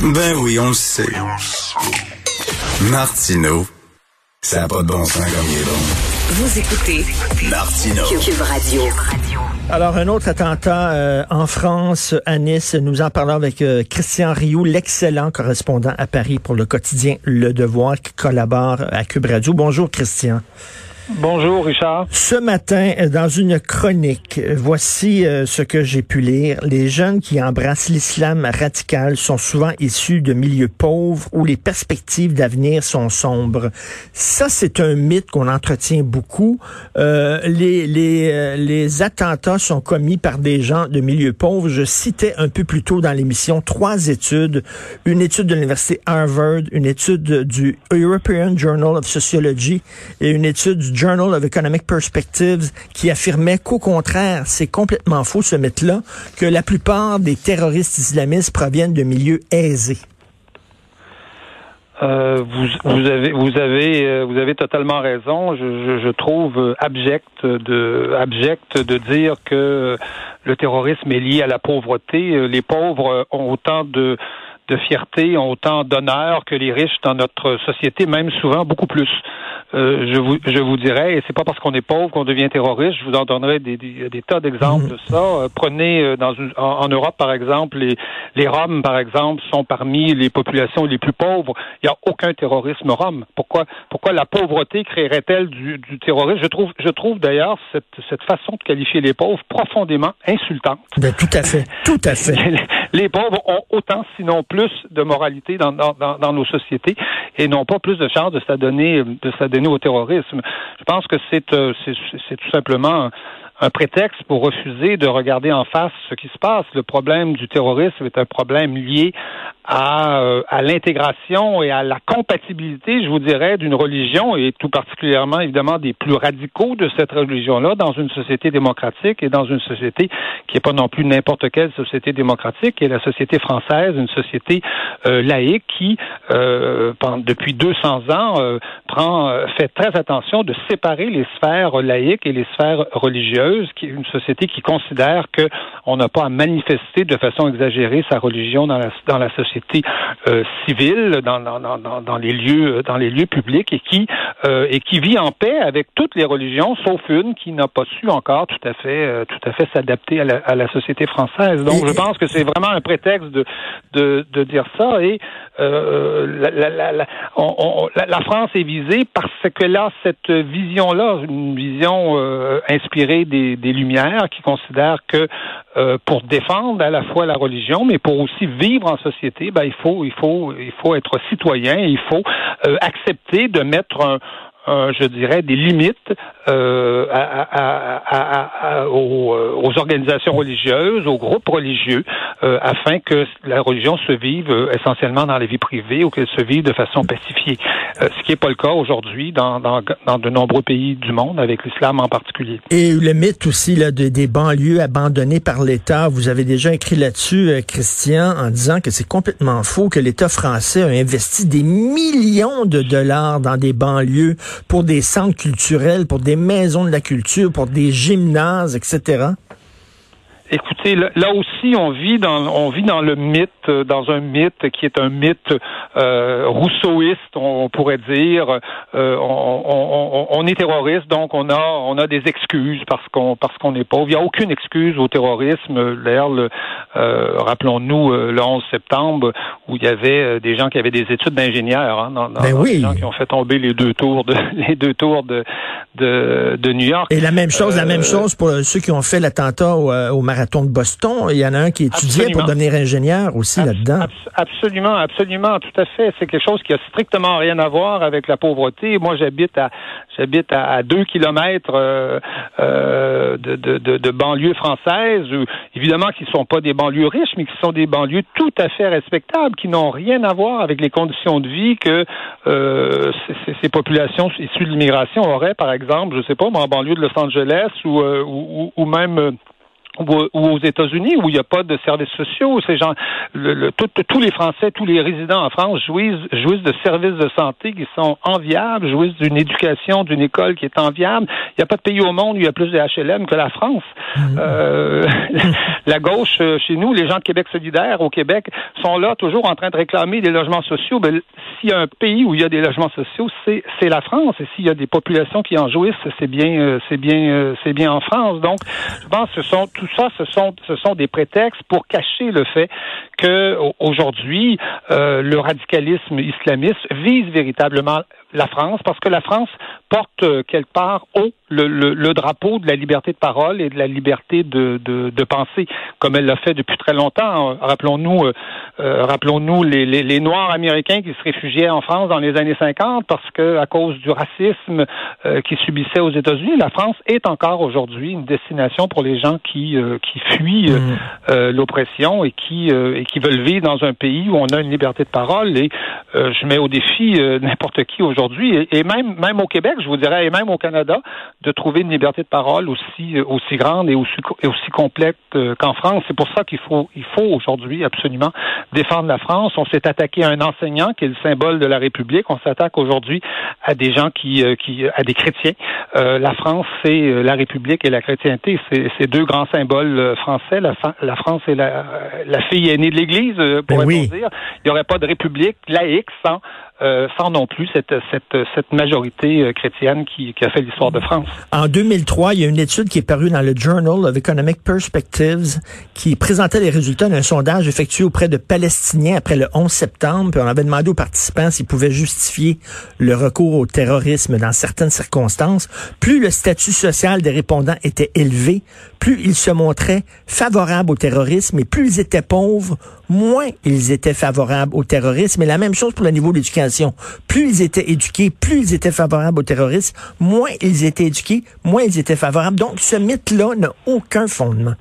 Ben oui, on le sait. Martino, ça n'a pas de bon sens comme il est bon. Vous écoutez Martino. Cube Radio. Alors, un autre attentat euh, en France, à Nice. Nous en parlons avec euh, Christian Rioux, l'excellent correspondant à Paris pour le quotidien Le Devoir, qui collabore à Cube Radio. Bonjour, Christian. Bonjour Richard. Ce matin, dans une chronique, voici euh, ce que j'ai pu lire. Les jeunes qui embrassent l'islam radical sont souvent issus de milieux pauvres où les perspectives d'avenir sont sombres. Ça, c'est un mythe qu'on entretient beaucoup. Euh, les, les, euh, les attentats sont commis par des gens de milieux pauvres. Je citais un peu plus tôt dans l'émission trois études. Une étude de l'université Harvard, une étude du European Journal of Sociology et une étude du Journal of Economic Perspectives qui affirmait qu'au contraire, c'est complètement faux ce mythe-là, que la plupart des terroristes islamistes proviennent de milieux aisés. Euh, vous, avez vous avez euh, vous avez totalement raison. Je, je, trouve abject de abject de dire que le terrorisme est lié à la pauvreté. Les pauvres ont autant de de fierté, ont autant d'honneur que les riches dans notre société, même souvent beaucoup plus. Euh, je vous je vous dirais, et c'est pas parce qu'on est pauvre qu'on devient terroriste. Je vous en donnerai des, des, des tas d'exemples mhm. de ça. Euh, prenez euh, dans une, en, Europe par exemple, les les Roms par exemple sont parmi les populations les plus pauvres. Il n'y a aucun terrorisme rom. Pourquoi pourquoi la pauvreté créerait-elle du, du terrorisme? Je trouve je trouve d'ailleurs cette cette façon de qualifier les pauvres profondément insultante. Ben, tout à fait, tout à fait. les pauvres ont autant, sinon plus, de moralité dans, dans, dans, nos sociétés et n'ont pas plus de chances de s'adonner de s'adonner au terrorisme. Je pense que c'est euh, c'est tout simplement un prétexte pour refuser de regarder en face ce qui se passe. Le problème du terrorisme est un problème lié à, euh, à l'intégration et à la compatibilité, je vous dirais, d'une religion et tout particulièrement évidemment des plus radicaux de cette religion-là dans une société démocratique et dans une société qui n'est pas non plus n'importe quelle société démocratique, qui est la société française, une société euh, laïque qui, euh, depuis 200 ans, euh, prend, fait très attention de séparer les sphères laïques et les sphères religieuses, qui est une société qui considère que on n'a pas à manifester de façon exagérée sa religion dans la, dans la société euh, civile dans, dans, dans, dans, les lieux dans les lieux publics et qui euh, et qui vit en paix avec toutes les religions sauf une qui n'a pas su encore tout à fait euh, tout à fait s'adapter à la, à la, société française. Donc je pense que c'est vraiment un prétexte de, de, de dire ça et la, la, la, on, la, France est visée parce qu'elle a cette vision là, une vision inspirée des, des Lumières qui considère que pour défendre à la fois la religion mais pour aussi vivre en société ben, il faut, il faut, il faut être citoyen, il faut euh, accepter de mettre je dirais, des limites euh, à, aux, aux, organisations religieuses, aux groupes religieux, euh, afin que la religion se vive euh, essentiellement dans la vie privée ou qu'elle se vive de façon pacifiée. Euh, ce qui n'est pas le cas aujourd'hui dans, dans, dans, de nombreux pays du monde, avec l'islam en particulier. Et le mythe aussi là, de, des banlieues abandonnées par l'État, vous avez déjà écrit là-dessus, Christian, en disant que c'est complètement faux, que l'État français a investi des millions de dollars dans des banlieues pour des centres culturels, pour des maisons de la culture, pour des gymnases, etc. Écoutez, là aussi, on vit dans on vit dans le mythe, euh, dans un mythe qui est un mythe euh, rousseauiste, on, pourrait dire. Euh, on, on, on, est terroriste, donc on a on a des excuses parce qu'on parce qu'on est pauvre. Il n'y a aucune excuse au terrorisme. D'ailleurs, euh, rappelons-nous le 11 septembre où il y avait des gens qui avaient des études d'ingénieurs, hein, dans, ben oui. des gens qui ont fait tomber les deux tours de les deux tours de de, de New York. Et la même chose, la même chose pour ceux qui ont fait l'attentat au, au marathon de Boston. Il y en a un qui étudiait pour devenir ingénieur aussi là-dedans. absolument, absolument, tout à fait. C'est quelque chose qui a strictement rien à voir avec la pauvreté. Moi, j'habite à j'habite à, deux kilomètres euh, euh, de, de, de, de, banlieues françaises, évidemment qui ne sont pas des banlieues riches, mais qui sont des banlieues tout à fait respectables, qui n'ont rien à voir avec les conditions de vie que euh, ces, ces, populations issues de l'immigration auraient, par exemple, je sais pas, en banlieue de Los Angeles ou, ou, ou même ou, aux États-Unis où il n'y a pas de services sociaux. Ces gens, le, tous les Français, tous les résidents en France jouissent, jouissent de services de santé qui sont enviables, jouissent d'une éducation, d'une école qui est enviable. Il n'y a pas de pays au monde où il y a plus de HLM que la France. Mmh. Euh, la gauche euh, chez nous, les gens de Québec solidaire au Québec sont là toujours en train de réclamer des logements sociaux. Ben, s'il y a un pays où il y a des logements sociaux, c'est c'est la France. Et s'il y a des populations qui en jouissent, c'est bien euh, c'est bien c'est bien en France. Donc, je pense que ce sont tout ça, ce sont, des prétextes pour cacher le fait que aujourd'hui, euh, le radicalisme islamiste vise véritablement la France, parce que la France porte euh, quelque part haut le, le, drapeau de la liberté de parole et de la liberté de, de, de penser, comme elle l'a fait depuis très longtemps. Rappelons-nous, euh, euh, rappelons-nous les, les, les, Noirs américains qui se réfugiaient en France dans les années 50 parce que à cause du racisme euh, qu'ils subissaient aux États-Unis, la France est encore aujourd'hui une destination pour les gens qui qui fuient mmh. l'oppression et qui et qui veulent vivre dans un pays où on a une liberté de parole. Et je mets au défi n'importe qui aujourd'hui et, et, même même au Québec, je vous dirais, et même au Canada, de trouver une liberté de parole aussi euh, aussi grande et aussi aussi complète euh, qu'en France. C'est pour ça qu'il faut il faut aujourd'hui absolument défendre la France. On s'est attaqué à un enseignant qui est le symbole de la République. On s'attaque aujourd'hui à des gens qui euh, qui à des chrétiens. la France, c'est la République et la chrétienté. C'est deux grands symboles français. La, la France est la, la fille aînée de l'Église, pour ben dire. Il n'y aurait pas de République laïque sans euh, sans non plus cette, majorité euh, chrétienne qui, qui, a fait l'histoire de France. En 2003, il y a une étude qui est parue dans le Journal of Economic Perspectives qui présentait les résultats d'un sondage effectué auprès de Palestiniens après le 11 septembre. Puis on avait demandé aux participants s'ils pouvaient justifier le recours au terrorisme dans certaines circonstances. Plus le statut social des répondants était élevé, plus ils se montraient favorables au terrorisme et plus ils étaient pauvres, moins ils étaient favorables au terrorisme. Et la même chose pour le niveau d'éducation. Plus ils étaient éduqués, plus ils étaient favorables au terrorisme, moins ils étaient éduqués, moins ils étaient favorables. Donc ce mythe-là n'a aucun fondement.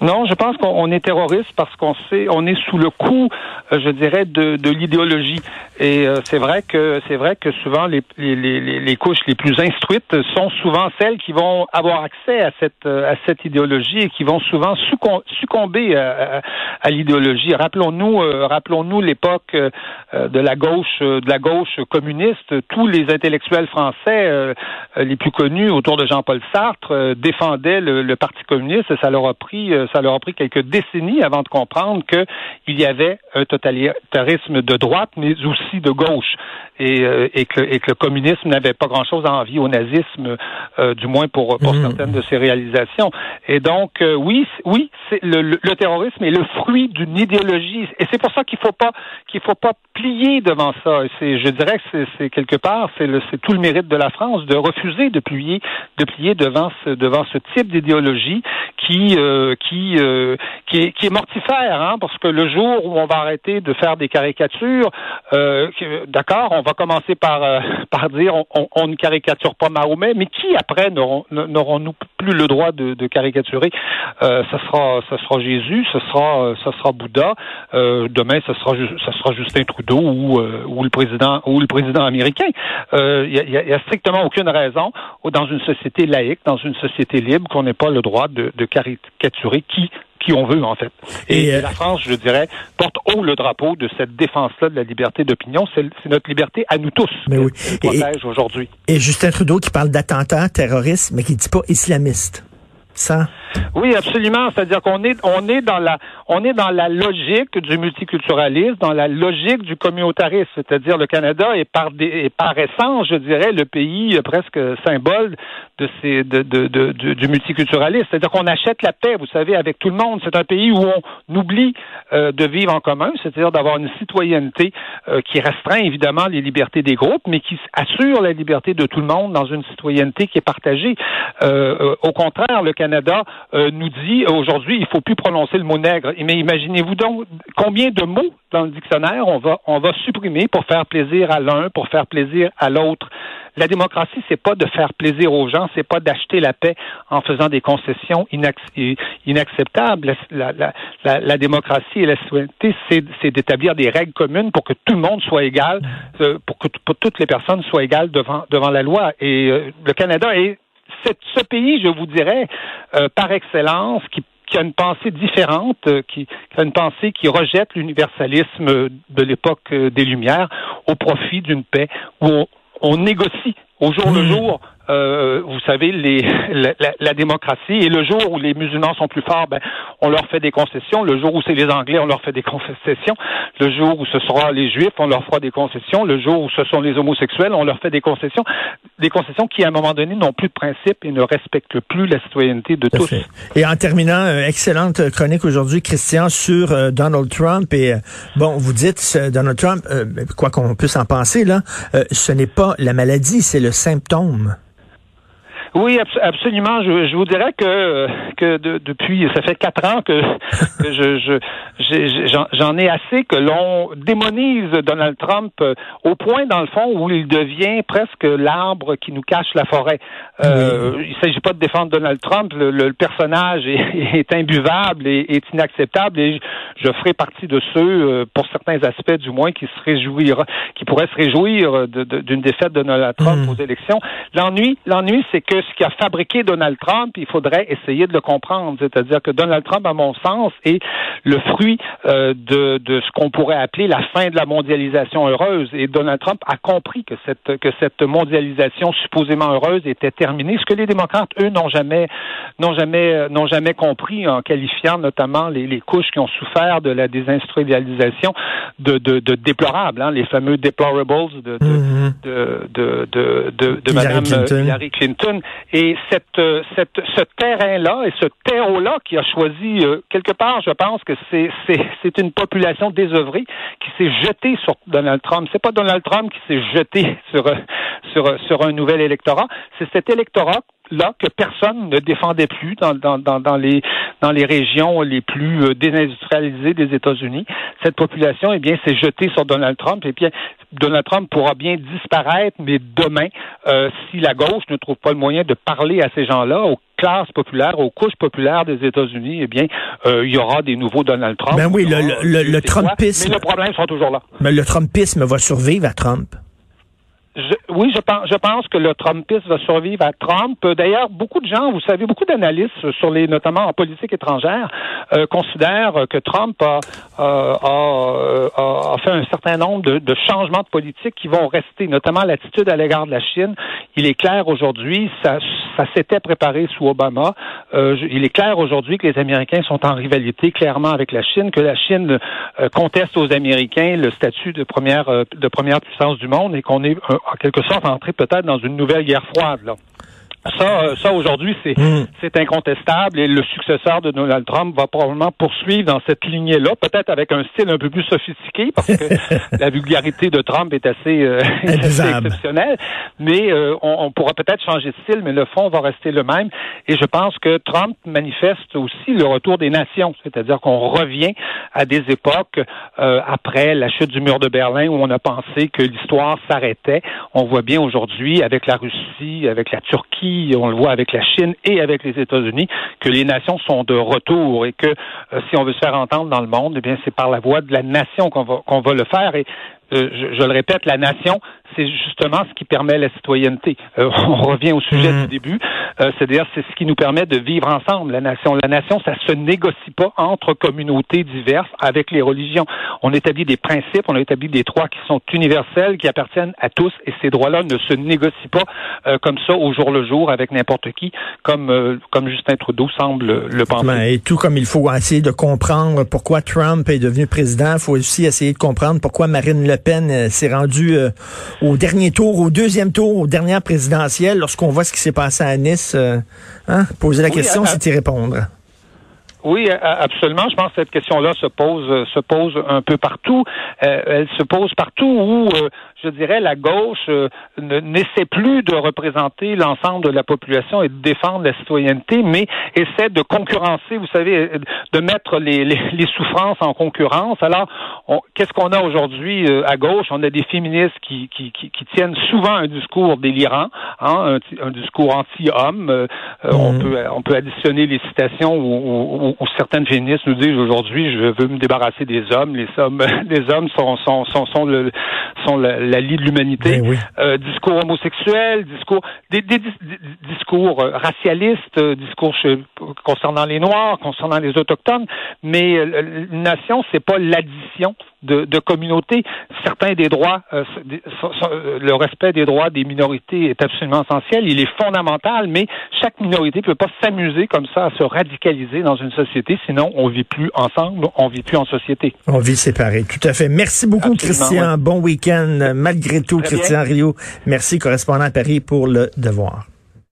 Non, je pense qu'on est terroriste parce qu'on sait, on est sous le coup, euh, je dirais, de, de l'idéologie. Et euh, c'est vrai que c'est vrai que souvent les, les, les, les, couches les plus instruites sont souvent celles qui vont avoir accès à cette à cette idéologie et qui vont souvent succomber à, à, l'idéologie. Rappelons-nous, euh, rappelons-nous l'époque de la gauche de la gauche communiste. Tous les intellectuels français les plus connus autour de Jean-Paul Sartre défendaient le, le, Parti communiste. Et ça leur a pris ça leur a pris quelques décennies avant de comprendre qu'il y avait un totalitarisme de droite, mais aussi de gauche, et, euh, et, que, et que, le communisme n'avait pas grand-chose à envier au nazisme, euh, du moins pour, pour mmh. certaines de ses réalisations. Et donc, euh, oui, oui, c'est le, le, terrorisme est le fruit d'une idéologie, et c'est pour ça qu'il faut pas qu'il faut pas plier devant ça. C'est, je dirais que c'est quelque part, c'est tout le mérite de la France de refuser de plier, de plier devant ce, devant ce type d'idéologie qui, euh, qui, euh, qui, est, qui est mortifère, hein, parce que le jour où on va arrêter de faire des caricatures, euh, d'accord, on va commencer par, euh, par dire on, on, ne caricature pas Mahomet, mais qui après n'aurons-nous plus le droit de, caricaturer? Euh, Ça sera, ça sera Jésus, ce sera, ça sera Bouddha. demain, ce sera, ça sera Justin Trudeau ou, ou le président ou le président américain. Il y a, y, a, strictement aucune raison dans une société laïque, dans une société libre, qu'on n'ait pas le droit de caricaturer qui qui on veut, en fait. Et, euh, la France, je dirais, porte haut le drapeau de cette défense-là de la liberté d'opinion. C'est notre liberté à nous tous mais oui. protège aujourd'hui. Et Justin Trudeau qui parle d'attentats terroristes, mais qui dit pas islamiste. Oui, absolument. C'est-à-dire qu'on est, on est dans la, est dans la logique du multiculturalisme, dans la logique du communautarisme. C'est-à-dire le Canada est par, des, par essence, je dirais, le pays presque symbole de ces, de, de, du multiculturalisme. C'est-à-dire qu'on achète la paix, vous savez, avec tout le monde. C'est un pays où on oublie euh, de vivre en commun, c'est-à-dire d'avoir une citoyenneté euh, qui restreint évidemment les libertés des groupes, mais qui assure la liberté de tout le monde dans une citoyenneté qui est partagée. Euh, au contraire, le Canada euh, nous dit aujourd'hui il faut plus prononcer le mot nègre. Mais imaginez-vous donc combien de mots dans le dictionnaire on va on va supprimer pour faire plaisir à l'un, pour faire plaisir à l'autre. La démocratie, c'est pas de faire plaisir aux gens, c'est pas d'acheter la paix en faisant des concessions inacceptables. La, démocratie et la citoyenneté, c'est d'établir des règles communes pour que tout le monde soit égal, euh, pour que toutes les personnes soient égales devant devant la loi. Et euh, le Canada est ce pays, je vous dirais, par excellence, qui a une pensée différente, qui, qui, a une pensée qui rejette l'universalisme de l'époque des Lumières au profit d'une paix où on négocie au jour le hmm. jour euh, vous savez, les, la, la, démocratie. Et le jour où les musulmans sont plus forts, ben, on leur fait des concessions. Le jour où c'est les Anglais, on leur fait des concessions. Le jour où ce sera les Juifs, on leur fera des concessions. Le jour où ce sont les homosexuels, on leur fait des concessions. Des concessions qui, à un moment donné, n'ont plus de principe et ne respectent plus la citoyenneté de tous. Et en terminant, euh, excellente chronique aujourd'hui, Christian, sur euh, Donald Trump. Et bon, vous dites, Donald Trump, quoi qu'on puisse en penser, là, ce n'est pas la maladie, c'est le symptôme. Oui, absolument. Je, je, vous dirais que que depuis, ça fait quatre ans que, que je, j'en ai assez que l'on démonise Donald Trump euh, au point, dans le fond, où il devient presque l'arbre qui nous cache la forêt. Euh, Il s'agit pas de défendre Donald Trump. Le, personnage est, est, imbuvable et est inacceptable. Et je, ferai partie de ceux, euh, pour certains aspects du moins, qui se réjouira, qui pourraient se réjouir d'une défaite de Donald Trump hmm. aux élections. L'ennui, l'ennui, c'est que ce qui a fabriqué Donald Trump, il faudrait essayer de le comprendre. C'est-à-dire que Donald Trump, à mon sens, est le fruit euh, de, de ce qu'on pourrait appeler la fin de la mondialisation heureuse. Et Donald Trump a compris que cette, que cette mondialisation supposément heureuse était terminée. Ce que les démocrates, eux, n'ont jamais, n'ont jamais, euh, n'ont jamais compris en qualifiant notamment les, les, couches qui ont souffert de la désindustrialisation de, de, de déplorables, hein, les fameux deplorables de, de, mm-hmm. de, de, de, de, de, Madame Hillary Clinton. Et cette, euh, cette, ce terrain-là et ce terreau-là qui a choisi, euh, quelque part, je pense que c'est, c'est, c'est une population désœuvrée qui s'est jetée sur Donald Trump. C'est pas Donald Trump qui s'est jeté sur, euh, sur, sur un nouvel électorat. C'est cet électorat là que personne ne défendait plus dans, dans, dans, dans, les, dans les régions les plus euh, désindustrialisées des États-Unis. Cette population, eh bien, s'est jetée sur Donald Trump. Et bien, Donald Trump pourra bien disparaître, mais demain, euh, si la gauche ne trouve pas le moyen de parler à ces gens-là, aux classes populaires, aux couches populaires des États-Unis, eh bien, euh, il y aura des nouveaux Donald Trump. Ben oui, le, le, le, Trumpisme. Mais le problème sera toujours là. Mais le Trumpisme va survivre à Trump oui, je pense, je pense que le Trumpisme va survivre à Trump. D'ailleurs, beaucoup de gens, vous savez, beaucoup d'analystes sur les, notamment en politique étrangère, euh, considèrent que Trump a, euh, a, a, fait un certain nombre de, de, changements de politique qui vont rester, notamment l'attitude à l'égard de la Chine. Il est clair aujourd'hui, ça, ça s'était préparé sous Obama. Euh, il est clair aujourd'hui que les Américains sont en rivalité clairement avec la Chine, que la Chine euh, conteste aux Américains le statut de première euh, de première puissance du monde et qu'on est en quelque sorte entré peut-être dans une nouvelle guerre froide. Là. Ça, euh, ça aujourd'hui, c'est hmm. c'est incontestable et le successeur de Donald Trump va probablement poursuivre dans cette lignée-là, peut-être avec un style un peu plus sophistiqué parce que la vulgarité de Trump est assez, euh, exceptionnelle. Mais euh, on, on, pourra peut-être changer de style, mais le fond va rester le même. Et je pense que Trump manifeste aussi le retour des nations, c'est-à-dire qu'on revient à des époques après la chute du mur de Berlin où on a pensé que l'histoire s'arrêtait. On voit bien aujourd'hui avec la Russie, avec la Turquie on le voit avec la Chine et avec les États-Unis, que les nations sont de retour et que euh, si on veut se faire entendre dans le monde, eh bien c'est par la voix de la nation qu'on va qu'on va le faire. Euh, je, le répète, la nation, c'est justement ce qui permet la citoyenneté. Euh, on revient au sujet mm. du début, euh, c'est-à-dire c'est ce qui nous permet de vivre ensemble, la nation. La nation, ça se négocie pas entre communautés diverses avec les religions. On établit des principes, on établit des droits qui sont universels, qui appartiennent à tous, et ces droits-là ne se négocient pas comme ça au jour le jour avec n'importe qui, comme comme Justin Trudeau semble le penser. Et tout comme il faut essayer de comprendre pourquoi Trump est devenu président, il faut aussi essayer de comprendre pourquoi Marine Le Pen euh, s'est rendue euh, au dernier tour, au deuxième tour, aux dernières présidentielles, lorsqu'on voit ce qui s'est passé à Nice. Euh, hein, poser la question, c'est y répondre. Oui, absolument. Je pense que cette question-là se pose se pose un peu partout. elle se pose partout où je dirais, la gauche euh, n'essaie plus de représenter l'ensemble de la population et de défendre la citoyenneté, mais essaie de concurrencer, vous savez, euh, de mettre les, les, souffrances en concurrence. Alors, qu'est-ce qu'on a aujourd'hui euh, à gauche? On a des féministes qui, qui, qui, tiennent souvent un discours délirant, hein, un, discours anti-homme. on, mmh. peut, on peut additionner les citations où, où, certaines féministes nous disent aujourd'hui, je veux me débarrasser des hommes. Les hommes, les hommes sont, sont, sont, sont, le, sont le, la lie de l'humanité, oui. euh, discours homosexuels, discours des, des dis- dis- discours euh, racialistes, euh, discours concernant les Noirs, concernant les autochtones, mais une nation, c'est pas l'addition de, de communautés. Certains des droits, euh, des- le respect des droits des minorités est absolument essentiel, il est fondamental, mais chaque minorité peut pas s'amuser comme ça à se radicaliser dans une société, sinon on vit plus ensemble, on vit plus en société. On vit séparés, tout à fait. Merci beaucoup, Absolument, Christian. Bon week-end, malgré tout, Très bien. Christian Rio. Merci, correspondant à Paris pour le devoir.